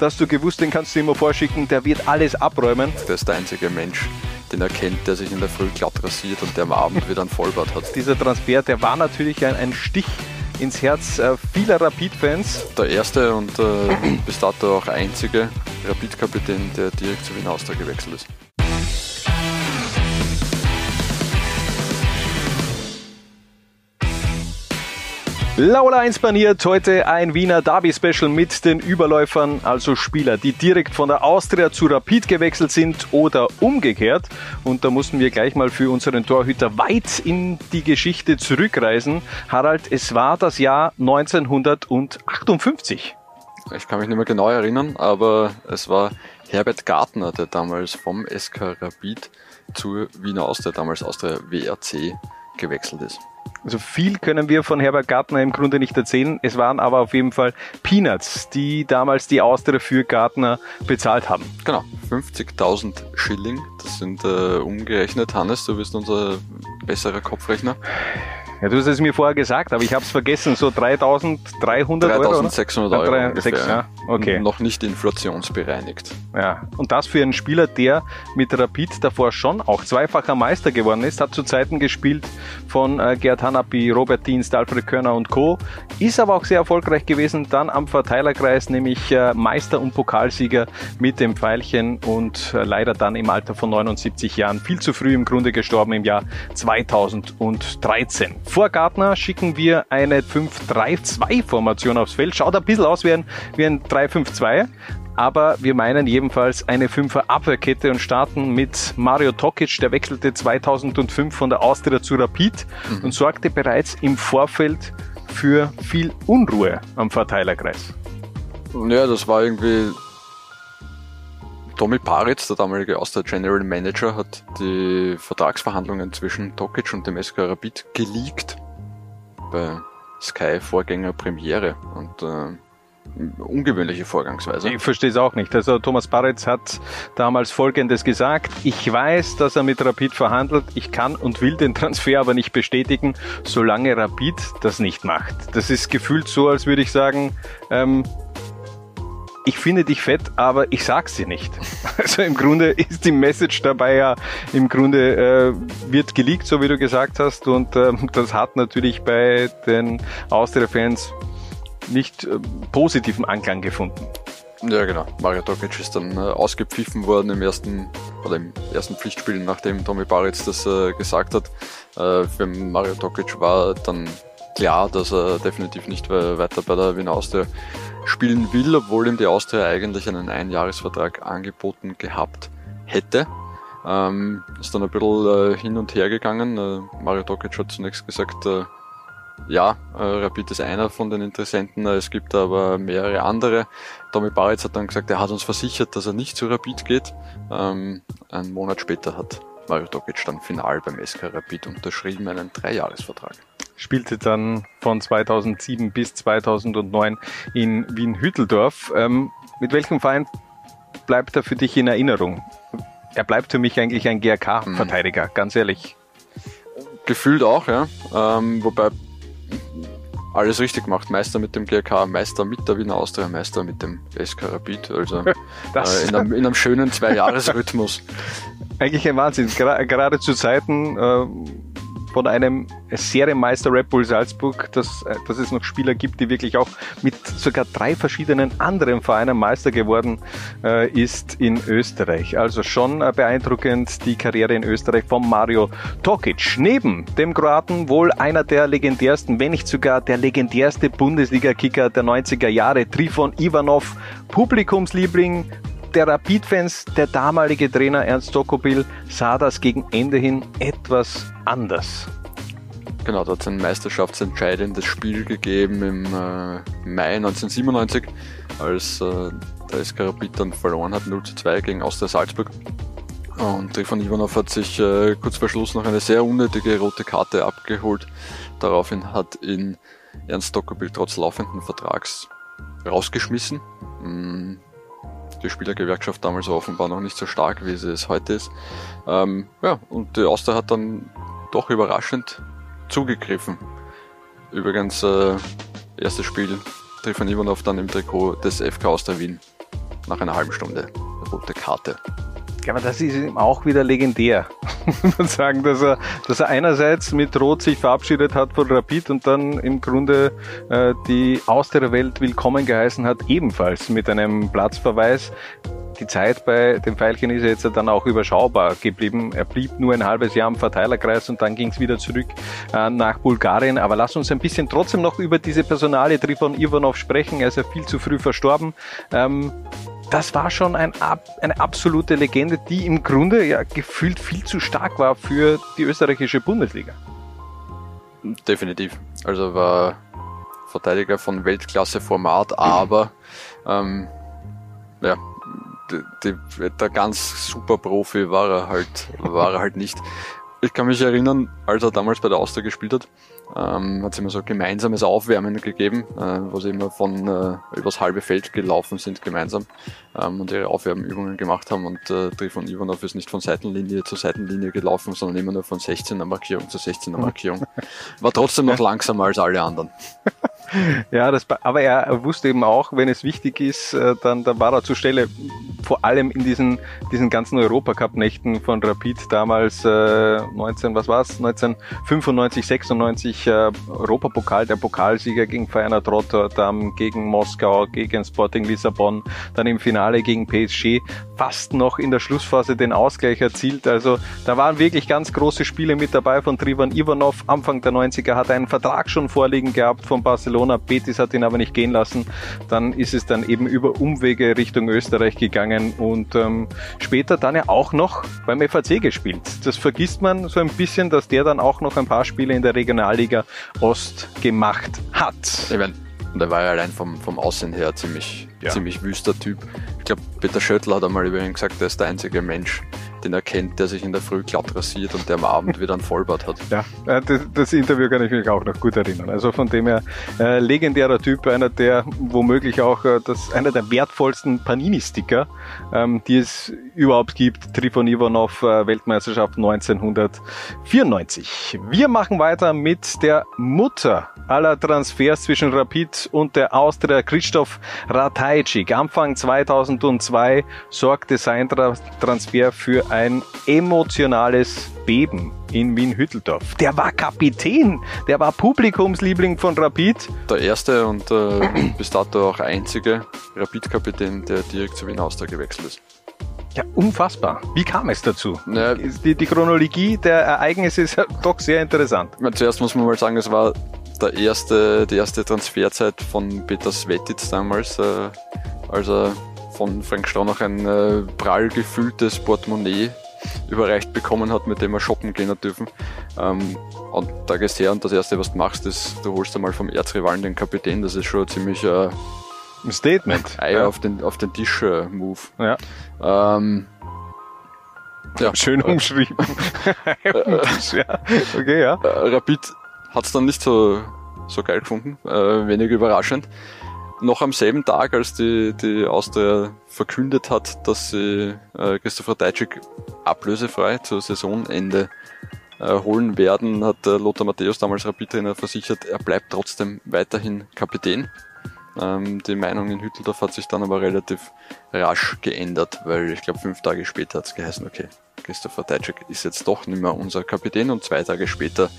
dass du gewusst, den kannst du immer vorschicken, der wird alles abräumen. Der ist der einzige Mensch, den er kennt, der sich in der Früh glatt rasiert und der am Abend wieder ein Vollbart hat. Dieser Transfer, der war natürlich ein, ein Stich ins Herz äh, vieler Rapid-Fans. Der erste und äh, bis dato auch einzige Rapid-Kapitän, der direkt zu Wiener Austria gewechselt ist. Laula 1 baniert heute ein Wiener Derby-Special mit den Überläufern, also Spieler, die direkt von der Austria zu Rapid gewechselt sind oder umgekehrt. Und da mussten wir gleich mal für unseren Torhüter weit in die Geschichte zurückreisen. Harald, es war das Jahr 1958. Ich kann mich nicht mehr genau erinnern, aber es war Herbert Gartner, der damals vom SK Rapid zur Wiener Austria, damals Austria WRC, gewechselt ist. Also viel können wir von Herbert Gartner im Grunde nicht erzählen. Es waren aber auf jeden Fall Peanuts, die damals die Austria für Gartner bezahlt haben. Genau, 50.000 Schilling. Das sind äh, umgerechnet, Hannes, du bist unser besserer Kopfrechner. Ja, du hast es mir vorher gesagt, aber ich habe es vergessen. So 3300 Euro? 3600 Euro. 3, ungefähr, 6, ja. Okay. Noch nicht inflationsbereinigt. Ja, und das für einen Spieler, der mit Rapid davor schon auch zweifacher Meister geworden ist, hat zu Zeiten gespielt von äh, Gerd Hanapi, Robert Dienst, Alfred Körner und Co. Ist aber auch sehr erfolgreich gewesen, dann am Verteilerkreis, nämlich äh, Meister und Pokalsieger mit dem Pfeilchen und äh, leider dann im Alter von 79 Jahren viel zu früh im Grunde gestorben im Jahr 2013. Vor Gartner schicken wir eine 5-3-2-Formation aufs Feld. Schaut ein bisschen aus wie ein, wie ein 3-5-2 aber wir meinen jedenfalls eine Fünfer Abwehrkette und starten mit Mario Tokic, der wechselte 2005 von der Austria zu Rapid mhm. und sorgte bereits im Vorfeld für viel Unruhe am Verteilerkreis. Ja, das war irgendwie Tommy Paritz, der damalige Austria General Manager, hat die Vertragsverhandlungen zwischen Tokic und dem SK Rapid geleakt bei Sky Vorgänger Premiere und äh, ungewöhnliche Vorgangsweise. Ich verstehe es auch nicht. Also Thomas Paritz hat damals Folgendes gesagt. Ich weiß, dass er mit Rapid verhandelt. Ich kann und will den Transfer aber nicht bestätigen, solange Rapid das nicht macht. Das ist gefühlt so, als würde ich sagen, ähm, ich finde dich fett, aber ich sag's dir nicht. Also im Grunde ist die Message dabei ja, im Grunde äh, wird geleakt, so wie du gesagt hast, und äh, das hat natürlich bei den Austria-Fans nicht äh, positiven Anklang gefunden. Ja, genau. Mario Tokic ist dann äh, ausgepfiffen worden im ersten oder im ersten Pflichtspiel, nachdem Tommy Baritz das äh, gesagt hat. Äh, für Mario Tokic war dann klar, dass er definitiv nicht weiter bei der Wiener Austria spielen will, obwohl ihm die Austria eigentlich einen Einjahresvertrag angeboten gehabt hätte. Ähm, ist dann ein bisschen äh, hin und her gegangen. Äh, Mario Tokic hat zunächst gesagt, äh, ja, äh, Rapid ist einer von den Interessenten, äh, es gibt aber mehrere andere. Tommy Baritz hat dann gesagt, er hat uns versichert, dass er nicht zu Rapid geht. Ähm, einen Monat später hat Mario Tokic dann final beim SK Rapid unterschrieben, einen Dreijahresvertrag spielte dann von 2007 bis 2009 in Wien-Hütteldorf. Ähm, mit welchem Verein bleibt er für dich in Erinnerung? Er bleibt für mich eigentlich ein GRK-Verteidiger, mhm. ganz ehrlich. Gefühlt auch, ja. Ähm, wobei alles richtig gemacht. Meister mit dem GRK, Meister mit der Wiener Austria, Meister mit dem SK Rapid. Also äh, in, einem, in, einem, schönen Zwei-Jahres-Rhythmus. Eigentlich ein Wahnsinn. Gra gerade zu Zeiten, äh, von einem Serienmeister Red Bull Salzburg, dass, äh, dass es noch Spieler gibt, die wirklich auch mit sogar drei verschiedenen anderen Vereinen Meister geworden äh, ist in Österreich. Also schon äh, beeindruckend die Karriere in Österreich von Mario Tokic. Neben dem Kroaten wohl einer der legendärsten, wenn nicht sogar der legendärste Bundesliga-Kicker der 90er Jahre, Trifon Ivanov, Publikumsliebling, der Rapid-Fans, der damalige Trainer Ernst Dokopil, sah das gegen Ende hin etwas anders. Genau, da hat es ein meisterschaftsentscheidendes Spiel gegeben im äh, Mai 1997, als äh, der SK Rapid dann verloren hat 0 zu 2 gegen Austria Salzburg. Und Trifon Ivanov hat sich äh, kurz vor Schluss noch eine sehr unnötige rote Karte abgeholt. Daraufhin hat ihn Ernst Dokopil trotz laufenden Vertrags rausgeschmissen. Die Spielergewerkschaft damals offenbar noch nicht so stark, wie sie es heute ist. Ähm, ja, und die Austria hat dann doch überraschend zugegriffen. Übrigens, äh, erstes Spiel Trifon Ivanov dann im Trikot des FK Austria Wien. nach einer halben Stunde rote Karte. Ja, aber das ist ihm auch wieder legendär, muss man sagen, dass er, dass er einerseits mit Rot sich verabschiedet hat von Rapid und dann im Grunde äh, die Aus der Welt willkommen geheißen hat, ebenfalls mit einem Platzverweis. Die Zeit bei dem Pfeilchen ist jetzt dann auch überschaubar geblieben. Er blieb nur ein halbes Jahr im Verteilerkreis und dann ging es wieder zurück äh, nach Bulgarien. Aber lass uns ein bisschen trotzdem noch über diese Personale Trifon Ivanov sprechen. Er ist ja viel zu früh verstorben. Ähm, das war schon ein, eine absolute Legende, die im Grunde ja gefühlt viel zu stark war für die österreichische Bundesliga. Definitiv. Also war Verteidiger von Weltklasse-Format, aber ähm, ja, die, die, der ganz super Profi war er halt, war er halt nicht. Ich kann mich erinnern, als er damals bei der Austria gespielt hat, ähm, hat es immer so gemeinsames Aufwärmen gegeben, äh, wo sie immer von äh, übers halbe Feld gelaufen sind gemeinsam ähm, und ihre Aufwärmübungen gemacht haben und äh, Trifon Ivanov ist nicht von Seitenlinie zu Seitenlinie gelaufen, sondern immer nur von 16er Markierung zu 16er Markierung. War trotzdem noch langsamer als alle anderen. Ja, das, aber er wusste eben auch, wenn es wichtig ist, äh, dann, dann war er zur Stelle. Vor allem in diesen, diesen ganzen Europacup-Nächten von Rapid damals äh, 19, was war's? 1995, 96 äh, Europapokal, der Pokalsieger gegen Feyenoord Rotterdam, gegen Moskau, gegen Sporting Lissabon, dann im Finale gegen PSG, fast noch in der Schlussphase den Ausgleich erzielt. Also da waren wirklich ganz große Spiele mit dabei von Trivan Ivanov. Anfang der 90er hat er einen Vertrag schon vorliegen gehabt von Barcelona Barcelona. Betis hat ihn aber nicht gehen lassen. Dann ist es dann eben über Umwege Richtung Österreich gegangen und ähm, später dann ja auch noch beim FAC gespielt. Das vergisst man so ein bisschen, dass der dann auch noch ein paar Spiele in der Regionalliga Ost gemacht hat. Ich mein, der war ja allein vom, vom Aussehen her ziemlich, ja. ziemlich wüster Typ. Ich glaube, Peter Schöttl hat einmal über ihn gesagt, er ist der einzige Mensch, den er kennt, der sich in der Früh glatt rasiert und der am Abend wieder ein Vollbart hat. Ja, äh, das, das, Interview kann ich mich auch noch gut erinnern. Also von dem her äh, legendärer Typ, einer der womöglich auch äh, das, einer der wertvollsten Panini-Sticker, ähm, die es überhaupt gibt. Trifon Ivanov, äh, Weltmeisterschaft 1994. Wir machen weiter mit der Mutter aller Transfers zwischen Rapid und der Austria Christoph Ratajczyk. Anfang 2002 sorgte sein Transfer für ein emotionales Beben in Wien-Hütteldorf. Der war Kapitän, der war Publikumsliebling von Rapid. Der erste und äh, bis dato auch einzige Rapid-Kapitän, der direkt zu Wien Austria gewechselt ist. Ja, unfassbar. Wie kam es dazu? Naja, die, die, Chronologie der Ereignisse ist doch sehr interessant. Meine, zuerst muss man mal sagen, es war der erste, die erste Transferzeit von Peter Svetitz damals, äh, als er von Frank Stronach ein äh, prall gefülltes Portemonnaie überreicht bekommen hat, mit dem er shoppen gehen hat dürfen. Ähm, und da gehst du her und das erste, was du machst, ist, du holst einmal vom Erzrivalen den Kapitän. Das ist schon ziemlich äh, ein Statement. Eier ja. auf den, auf den Tisch-Move. Äh, ja. Ähm, ja. Schön umschrieben. ja. Okay, ja. Äh, Rapid hat es dann nicht so, so geil gefunden, äh, wenig überraschend noch am selben Tag, als die, die Austria verkündet hat, dass sie äh, Christopher Dajcik ablösefrei zur Saisonende äh, holen werden, hat äh, Lothar Matthäus, damals Rapid-Trainer, versichert, er bleibt trotzdem weiterhin Kapitän. Ähm, die Meinung in Hütteldorf hat sich dann aber relativ rasch geändert, weil ich glaube fünf Tage später hat es geheißen, okay, Christopher Dajcik ist jetzt doch nicht mehr unser Kapitän und zwei Tage später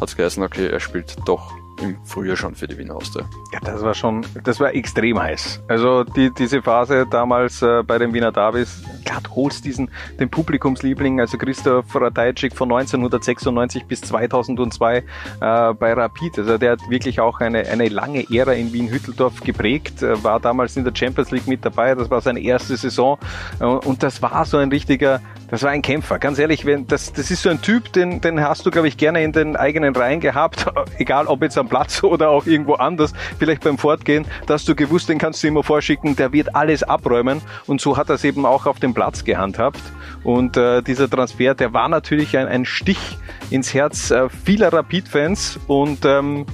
hat es geheißen, okay, er spielt doch im Frühjahr schon für die Wiener Austria. Ja, das war schon, das war extrem heiß. Also die, diese Phase damals äh, bei den Wiener Davis, du holst diesen, den Publikumsliebling, also Christoph Ratajczyk von 1996 bis 2002 äh, bei Rapid. Also der hat wirklich auch eine, eine lange Ära in Wien-Hütteldorf geprägt, äh, war damals in der Champions League mit dabei, das war seine erste Saison äh, und das war so ein richtiger, das war ein Kämpfer. Ganz ehrlich, wenn, das, das ist so ein Typ, den, den hast du, glaube ich, gerne in den eigenen Reihen gehabt, egal ob jetzt am Platz oder auch irgendwo anders, vielleicht beim Fortgehen, dass du gewusst, den kannst du immer vorschicken, der wird alles abräumen und so hat er es eben auch auf dem Platz gehandhabt und äh, dieser Transfer, der war natürlich ein, ein Stich ins Herz äh, vieler Rapid-Fans und ähm,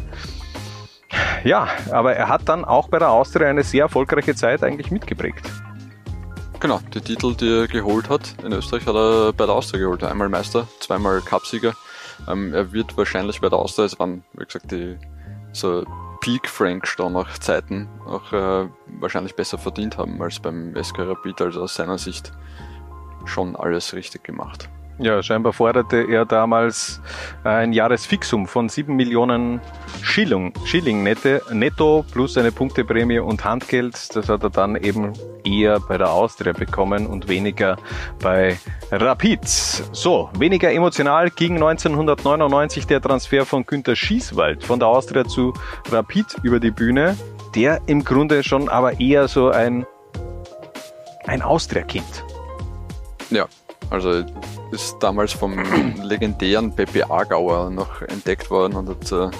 ja, aber er hat dann auch bei der Austria eine sehr erfolgreiche Zeit eigentlich mitgeprägt. Genau, die Titel, die er geholt hat in Österreich, hat er bei der Austria geholt. Einmal Meister, zweimal Cupsieger. Ähm, er wird wahrscheinlich bei der Austria, es waren, wie gesagt, die so Peak Frank Stronach Zeiten auch äh, wahrscheinlich besser verdient haben als beim SK Rapid, also aus seiner Sicht schon alles richtig gemacht. Ja, scheinbar forderte er damals ein Jahresfixum von 7 Millionen Schilling, Schilling nette, netto plus eine Punkteprämie und Handgeld. Das hat er dann eben eher bei der Austria bekommen und weniger bei Rapid. So, weniger emotional ging 1999 der Transfer von Günter Schießwald von der Austria zu Rapid über die Bühne. Der im Grunde schon aber eher so ein, ein Austria-Kind. Ja, also ist damals vom legendären Pepe Agauer noch entdeckt worden und hat äh,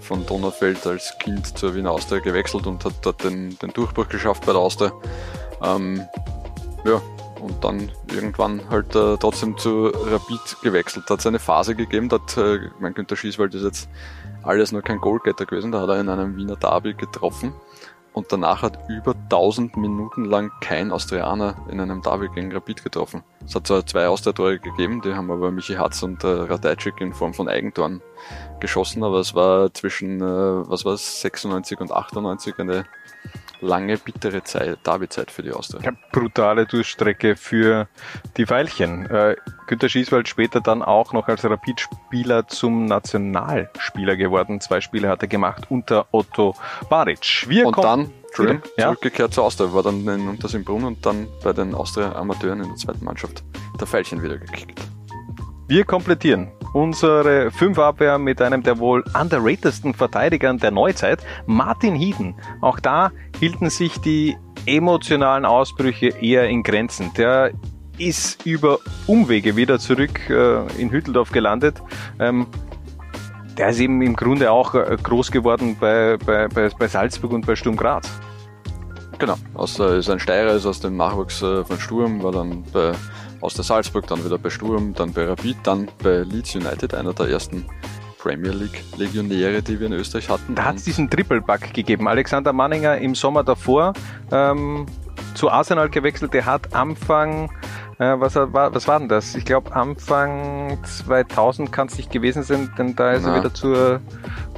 von Donaufeld als Kind zur Wiener Austria gewechselt und hat dort den, den Durchbruch geschafft bei der Austria. Ähm, ja, und dann irgendwann halt äh, trotzdem zu Rapid gewechselt. Hat es eine Phase gegeben, hat, äh, mein Günther Schießwald ist jetzt alles nur kein Goalgetter gewesen, da hat er in einem Wiener Derby getroffen und danach hat über 1000 Minuten lang kein Austrianer in einem Derby gegen Rapid getroffen. Es hat zwar zwei Austria-Tore gegeben, die haben aber Michi Hatz und äh, Radajczyk in Form von Eigentoren geschossen, aber es war zwischen, äh, was war es, 96 und 98 eine lange, bittere Zeit, Derby-Zeit für die Austria. Ja, brutale Durchstrecke für die Veilchen. Äh, Günter Schießwald später dann auch noch als Rapid-Spieler zum Nationalspieler geworden. Zwei Spiele hat er gemacht unter Otto Baric. Wir und dann Entschuldigung, ja? zurückgekehrt zur Austria, war dann in Untersimbrunn und dann bei den Austria-Amateuren in der zweiten Mannschaft der Veilchen wieder gekickt. Wir komplettieren unsere Fünferabwehr mit einem der wohl underratedsten Verteidigern der Neuzeit, Martin Hieden. Auch da hielten sich die emotionalen Ausbrüche eher in Grenzen. Der ist über Umwege wieder zurück äh, in Hütteldorf gelandet. Ähm, der ist eben im Grunde auch äh, groß geworden bei, bei, bei, Salzburg und bei Sturm Graz. Genau, aus, äh, ist ein Steirer, ist aus dem Nachwuchs von Sturm, war dann bei aus der Salzburg, dann wieder bei Sturm, dann bei Rapid, dann bei Leeds United, einer der ersten Premier League Legionäre, die wir in Österreich hatten. Da hat es diesen Triple-Bug gegeben. Alexander Manninger im Sommer davor ähm, zu Arsenal gewechselt. Der hat Anfang, äh, was, war, was war denn das? Ich glaube Anfang 2000 kann es nicht gewesen sein, denn da ist Na. er wieder zur,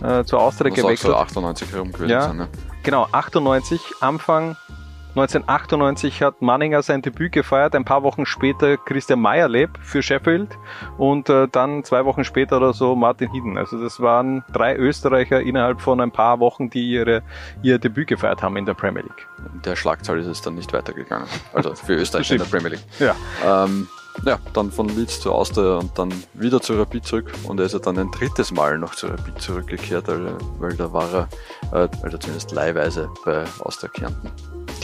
äh, zur Austria gewechselt. So 98 herum gewesen ja, sein, ne? Genau, 98, Anfang 1998 hat Manninger sein Debüt gefeiert, ein paar Wochen später Christian Meyerleb für Sheffield und äh, dann zwei Wochen später oder so Martin Hieden. Also das waren drei Österreicher innerhalb von ein paar Wochen, die ihre, ihr Debüt gefeiert haben in der Premier League. Der Schlagzahl ist es dann nicht weitergegangen. Also für Österreich in der Premier League. Ja. Ähm, ja, dann von Leeds zu Austria und dann wieder zu Rapid zurück und er ist ja dann ein drittes Mal noch zu Rapid zurückgekehrt, weil da war er, äh, also zumindest leihweise bei Austria Kärnten.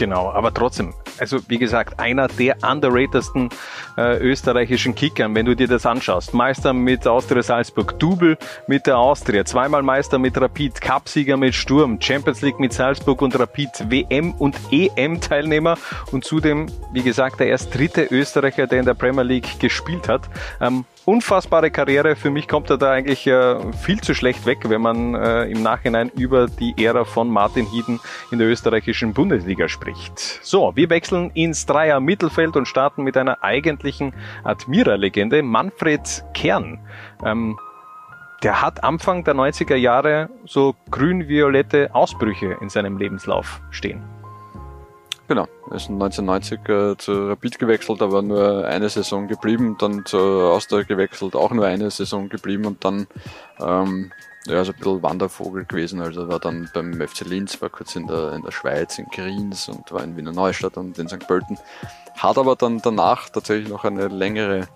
Genau, aber trotzdem, also wie gesagt, einer der underratedsten äh, österreichischen Kickern, wenn du dir das anschaust. Meister mit Austria Salzburg, Double mit der Austria, zweimal Meister mit Rapid, Cupsieger mit Sturm, Champions League mit Salzburg und Rapid, WM und EM-Teilnehmer und zudem, wie gesagt, der erst dritte Österreicher, der in der Premier League gespielt hat. Ähm, unfassbare Karriere. Für mich kommt er da eigentlich äh, viel zu schlecht weg, wenn man äh, im Nachhinein über die Ära von Martin Hieden in der österreichischen Bundesliga spricht. So, wir wechseln ins Dreier Mittelfeld und starten mit einer eigentlichen Admira-Legende, Manfred Kern. Ähm, der hat Anfang der 90er Jahre so grün-violette Ausbrüche in seinem Lebenslauf stehen. Genau, ist 1990 äh, zu Rapid gewechselt, aber nur eine Saison geblieben, dann zu Austria gewechselt, auch nur eine Saison geblieben und dann ähm, ja, also ein bisschen Wandervogel gewesen. Also war dann beim FC Linz, war kurz in der, in der Schweiz, in Kriens und war in Wiener Neustadt und in St. Pölten. Hat aber dann danach tatsächlich noch eine längere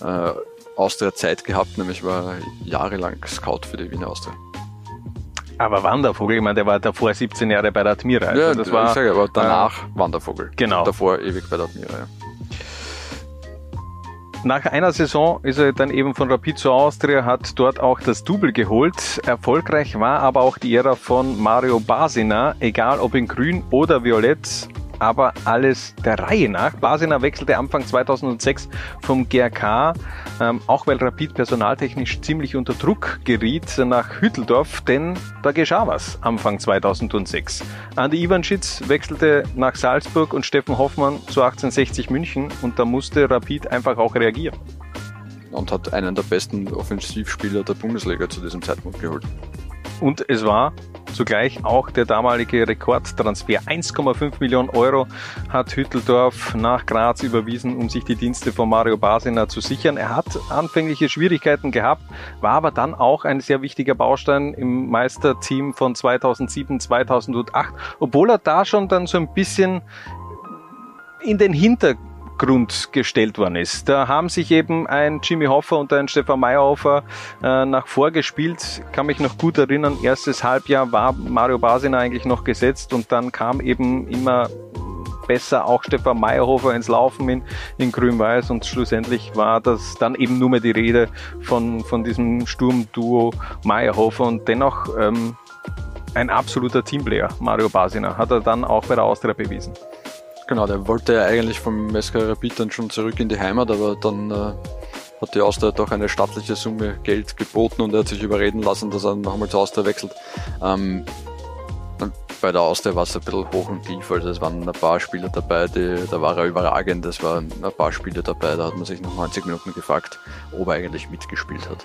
äh, Austria-Zeit gehabt, nämlich war jahrelang Scout für die Wiener Austria. Aber Wandervogel, ich meine, der war davor 17 Jahre bei der Admira. Also ja, das war, ich sage, aber danach äh, Wandervogel. Genau. Davor ewig bei der Admira, ja. Nach einer Saison ist er dann eben von Rapid zu Austria, hat dort auch das Double geholt. Erfolgreich war aber auch die Ära von Mario Basina, egal ob in grün oder violett aber alles der Reihe nach. Basina wechselte Anfang 2006 vom GRK, ähm, auch weil Rapid personaltechnisch ziemlich unter Druck geriet, nach Hütteldorf, denn da geschah was Anfang 2006. Andi Ivanschitz wechselte nach Salzburg und Steffen Hoffmann zu 1860 München und da musste Rapid einfach auch reagieren. Und hat einen der besten Offensivspieler der Bundesliga zu diesem Zeitpunkt geholt. Und es war zugleich auch der damalige Rekordtransfer. 1,5 Millionen Euro hat Hütteldorf nach Graz überwiesen, um sich die Dienste von Mario Basina zu sichern. Er hat anfängliche Schwierigkeiten gehabt, war aber dann auch ein sehr wichtiger Baustein im Meisterteam von 2007, 2008, obwohl er da schon dann so ein bisschen in den Hintergrund Grund gestellt worden ist. Da haben sich eben ein Jimmy Hoffer und ein Stefan Meyerhofer äh, nach vorgespielt. Kann mich noch gut erinnern, erstes Halbjahr war Mario Basina eigentlich noch gesetzt und dann kam eben immer besser auch Stefan Meyerhofer ins Laufen in, in Grün-Weiß und schlussendlich war das dann eben nur mehr die Rede von, von diesem Sturmduo Meyerhofer und dennoch ähm, ein absoluter Teamplayer, Mario Basina, hat er dann auch bei der Austria bewiesen. Genau, der wollte ja eigentlich vom SK Rapid dann schon zurück in die Heimat, aber dann äh, hat die Austria doch eine stattliche Summe Geld geboten und er hat sich überreden lassen, dass er nochmal zur Austria wechselt. Ähm, bei der Austria war es ein bisschen hoch und tief, also es waren ein paar Spieler dabei, die, da war er überragend, es waren ein paar Spieler dabei, da hat man sich nach 90 Minuten gefragt, ob er eigentlich mitgespielt hat.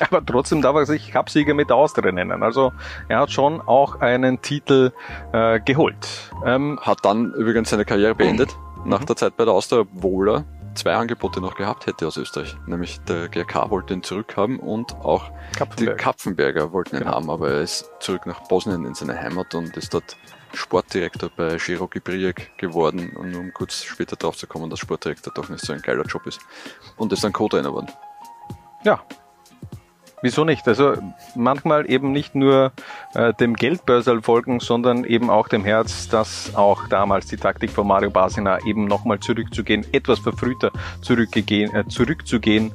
Aber trotzdem darf er sich Cupsieger mit Austria nennen. Also er hat schon auch einen Titel äh, geholt. Ähm, hat dann übrigens seine Karriere beendet mhm. nach der Zeit bei der Austria, obwohl er zwei Angebote noch gehabt hätte aus Österreich. Nämlich der GRK wollte ihn zurückhaben und auch Kapfenberg. die Kapfenberger wollten ihn genau. haben, aber er ist zurück nach Bosnien in seine Heimat und ist dort Sportdirektor bei Cherokee Briek geworden und um kurz später drauf zu kommen, dass Sportdirektor doch nicht so ein geiler Job ist. Und ist dann Co-Trainer geworden. Ja, Wieso nicht? Also manchmal eben nicht nur äh, dem Geldbörsel folgen, sondern eben auch dem Herz, dass auch damals die Taktik von Mario Basina eben nochmal zurückzugehen, etwas verfrühter zurückgehen, äh, zurückzugehen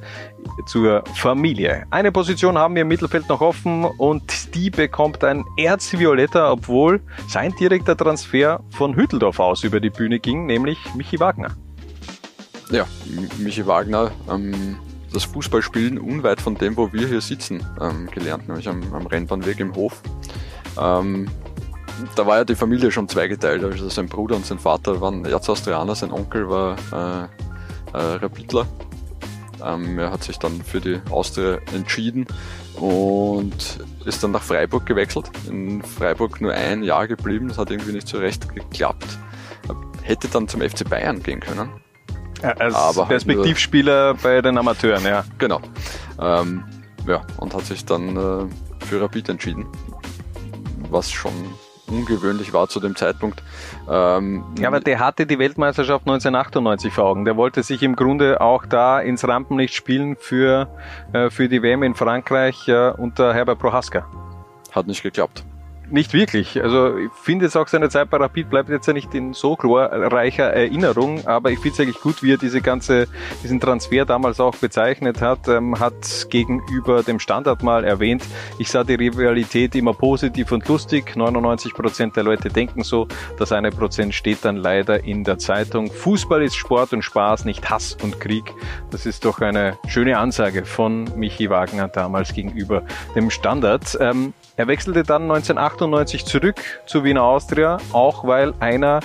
zur Familie. Eine Position haben wir im Mittelfeld noch offen und die bekommt ein Erzvioletter, obwohl sein direkter Transfer von Hütteldorf aus über die Bühne ging, nämlich Michi Wagner. Ja, Michi Wagner ähm das Fußballspielen unweit von dem, wo wir hier sitzen, ähm, gelernt, nämlich am, am Rennbahnweg im Hof. Ähm, da war ja die Familie schon zweigeteilt, also sein Bruder und sein Vater waren Erzaustrianer, sein Onkel war äh, äh, Rapidler. Ähm, er hat sich dann für die Austria entschieden und ist dann nach Freiburg gewechselt. In Freiburg nur ein Jahr geblieben, das hat irgendwie nicht so recht geklappt. Hätte dann zum FC Bayern gehen können. Als aber Perspektivspieler halt bei den Amateuren, ja. Genau. Ähm, ja, und hat sich dann äh, für Rapid entschieden. Was schon ungewöhnlich war zu dem Zeitpunkt. Ähm, ja, aber der hatte die Weltmeisterschaft 1998 vor Augen. Der wollte sich im Grunde auch da ins Rampenlicht spielen für, äh, für die WM in Frankreich äh, unter Herbert Prohaska. Hat nicht geklappt nicht wirklich. Also ich finde es auch seine Zeit bei Rapid bleibt jetzt ja nicht in so glorreicher Erinnerung, aber ich finde es eigentlich gut, wie er diese ganze, diesen Transfer damals auch bezeichnet hat, ähm, hat gegenüber dem Standard mal erwähnt, ich sah die Rivalität immer positiv und lustig. 99 Prozent der Leute denken so, das eine Prozent steht dann leider in der Zeitung. Fußball ist Sport und Spaß, nicht Hass und Krieg. Das ist doch eine schöne Ansage von Michi Wagner damals gegenüber dem Standard. Ähm, er wechselte dann 1998 zurück zu Wiener Austria, auch weil einer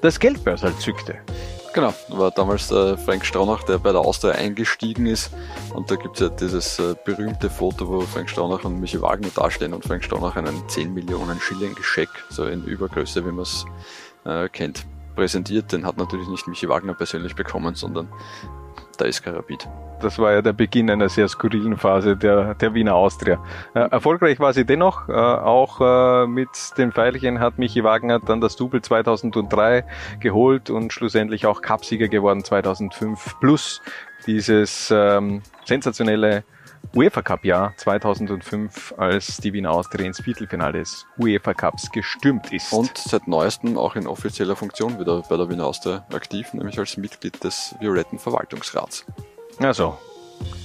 das Geldbörsel zückte. Genau, war damals der Frank Straunach, der bei der Austria eingestiegen ist. Und da gibt es ja dieses äh, berühmte Foto, wo Frank Straunach und Michi Wagner dastehen und Frank Straunach einen 10 Millionen Schilling Scheck, so in Übergröße, wie man es äh, kennt, präsentiert. Den hat natürlich nicht Michi Wagner persönlich bekommen, sondern der SK Rapid. Das war ja der Beginn einer sehr skurrilen Phase der, der Wiener Austria. Äh, erfolgreich war sie dennoch. Äh, auch äh, mit den Pfeilchen hat Michi Wagner dann das Double 2003 geholt und schlussendlich auch Cupsieger geworden 2005 plus dieses ähm, sensationelle UEFA Cup Jahr 2005, als die Wiener Austria ins Viertelfinale des UEFA Cups gestürmt ist. Und seit neuestem auch in offizieller Funktion wieder bei der Wiener Austria aktiv, nämlich als Mitglied des Violetten Verwaltungsrats. Also,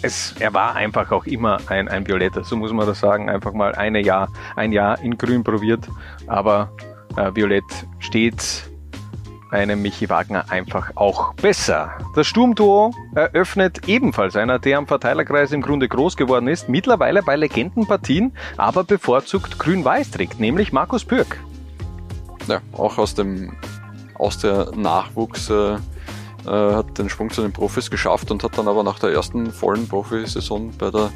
es, er war einfach auch immer ein, ein Violetter, so muss man das sagen. Einfach mal eine Jahr, ein Jahr in Grün probiert, aber äh, Violett steht einem Michi Wagner einfach auch besser. Das Sturmduo eröffnet ebenfalls einer, der am Verteilerkreis im Grunde groß geworden ist, mittlerweile bei Legendenpartien, aber bevorzugt grün-weiß trägt, nämlich Markus Pürk. Ja, auch aus dem aus der Nachwuchs äh, äh, hat den Sprung zu den Profis geschafft und hat dann aber nach der ersten vollen Profisaison bei der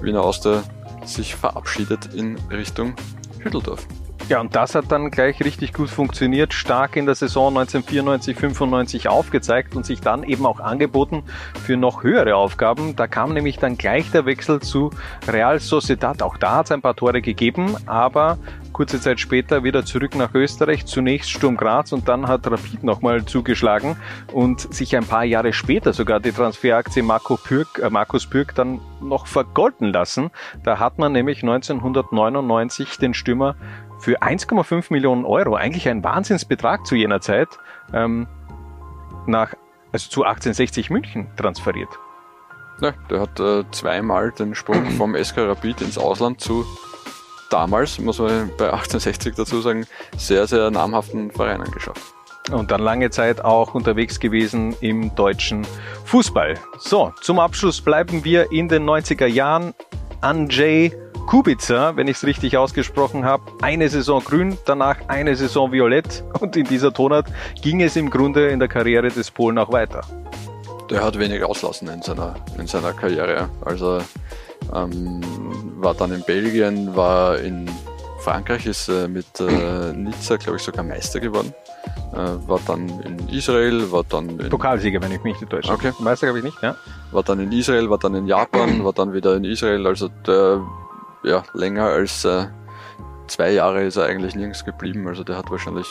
Wiener Austria sich verabschiedet in Richtung Hütteldorf. Ja, und das hat dann gleich richtig gut funktioniert, stark in der Saison 1994, 95 aufgezeigt und sich dann eben auch angeboten für noch höhere Aufgaben. Da kam nämlich dann gleich der Wechsel zu Real Sociedad. Auch da hat es ein paar Tore gegeben, aber kurze Zeit später wieder zurück nach Österreich, zunächst Sturm Graz und dann hat Rapid nochmal zugeschlagen und sich ein paar Jahre später sogar die Transferaktie Marco Pürk, äh Markus Pürk dann noch vergolden lassen. Da hat man nämlich 1999 den Stürmer für 1,5 Millionen Euro, eigentlich ein Wahnsinnsbetrag zu jener Zeit, ähm, nach, also zu 1860 München transferiert. Ja, der hat äh, zweimal den Sprung vom SK Rapid ins Ausland zu damals, muss man bei 1860 dazu sagen, sehr, sehr namhaften Vereinen geschafft. Und dann lange Zeit auch unterwegs gewesen im deutschen Fußball. So, zum Abschluss bleiben wir in den 90er Jahren. Andrzej Kubica, wenn ich es richtig ausgesprochen habe, eine Saison grün, danach eine Saison violett und in dieser Tonart ging es im Grunde in der Karriere des Polen auch weiter. Der hat wenig auslassen in seiner, in seiner Karriere. Also ähm, war dann in Belgien, war in Frankreich, ist äh, mit äh, Nizza, glaube ich, sogar Meister geworden. Äh, war dann in Israel, war dann in Pokalsieger, wenn ich mich nicht täusche. Okay. Meister glaube ich nicht, ja. War dann in Israel, war dann in Japan, war dann wieder in Israel. Also der, ja, länger als äh, zwei Jahre ist er eigentlich nirgends geblieben. Also der hat wahrscheinlich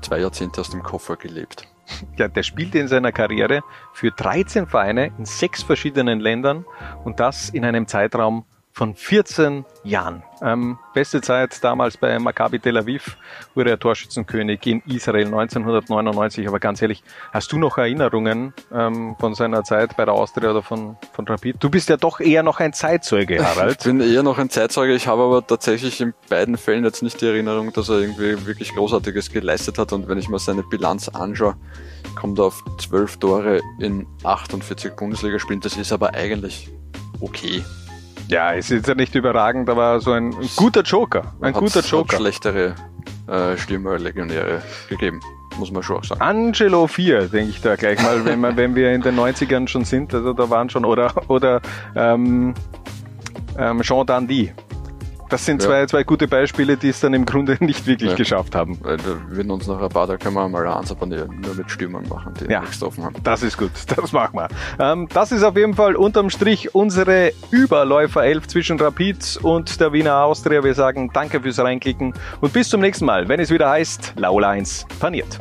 zwei Jahrzehnte aus dem Koffer gelebt. Ja, der spielte in seiner Karriere für 13 Vereine in sechs verschiedenen Ländern und das in einem Zeitraum von 14 Jahren. Ähm, beste Zeit damals bei Maccabi Tel Aviv wurde er Torschützenkönig in Israel 1999. Aber ganz ehrlich, hast du noch Erinnerungen ähm, von seiner Zeit bei der Austria oder von, von Rapid? Du bist ja doch eher noch ein Zeitzeuge, Harald. Ich bin eher noch ein Zeitzeuge. Ich habe aber tatsächlich in beiden Fällen jetzt nicht die Erinnerung, dass er irgendwie wirklich Großartiges geleistet hat. Und wenn ich mir seine Bilanz anschaue, kommt er auf 12 Tore in 48 Bundesligaspielen. Das ist aber eigentlich okay. Ja, es ist ja nicht überragend, aber so ein, ein guter Joker. Ein guter Joker. Hat schlechtere äh, Stürmer, Legionäre gegeben, muss man schon auch sagen. Angelo 4, denke ich da gleich mal, wenn, man, wenn wir in den 90ern schon sind, also da waren schon, oder, oder ähm, ähm, Jean Dandy. Das sind zwei, ja. zwei gute Beispiele, die es dann im Grunde nicht wirklich ja. geschafft haben. Weil wir würden uns nach ein paar, da können wir mal eins abonnieren, nur mit Stürmern machen, die ja. nichts offen haben. Das ist gut, das machen wir. Ähm, das ist auf jeden Fall unterm Strich unsere Überläufer 11 zwischen Rapid und der Wiener Austria. Wir sagen danke fürs Reinklicken und bis zum nächsten Mal, wenn es wieder heißt, Laula 1 paniert.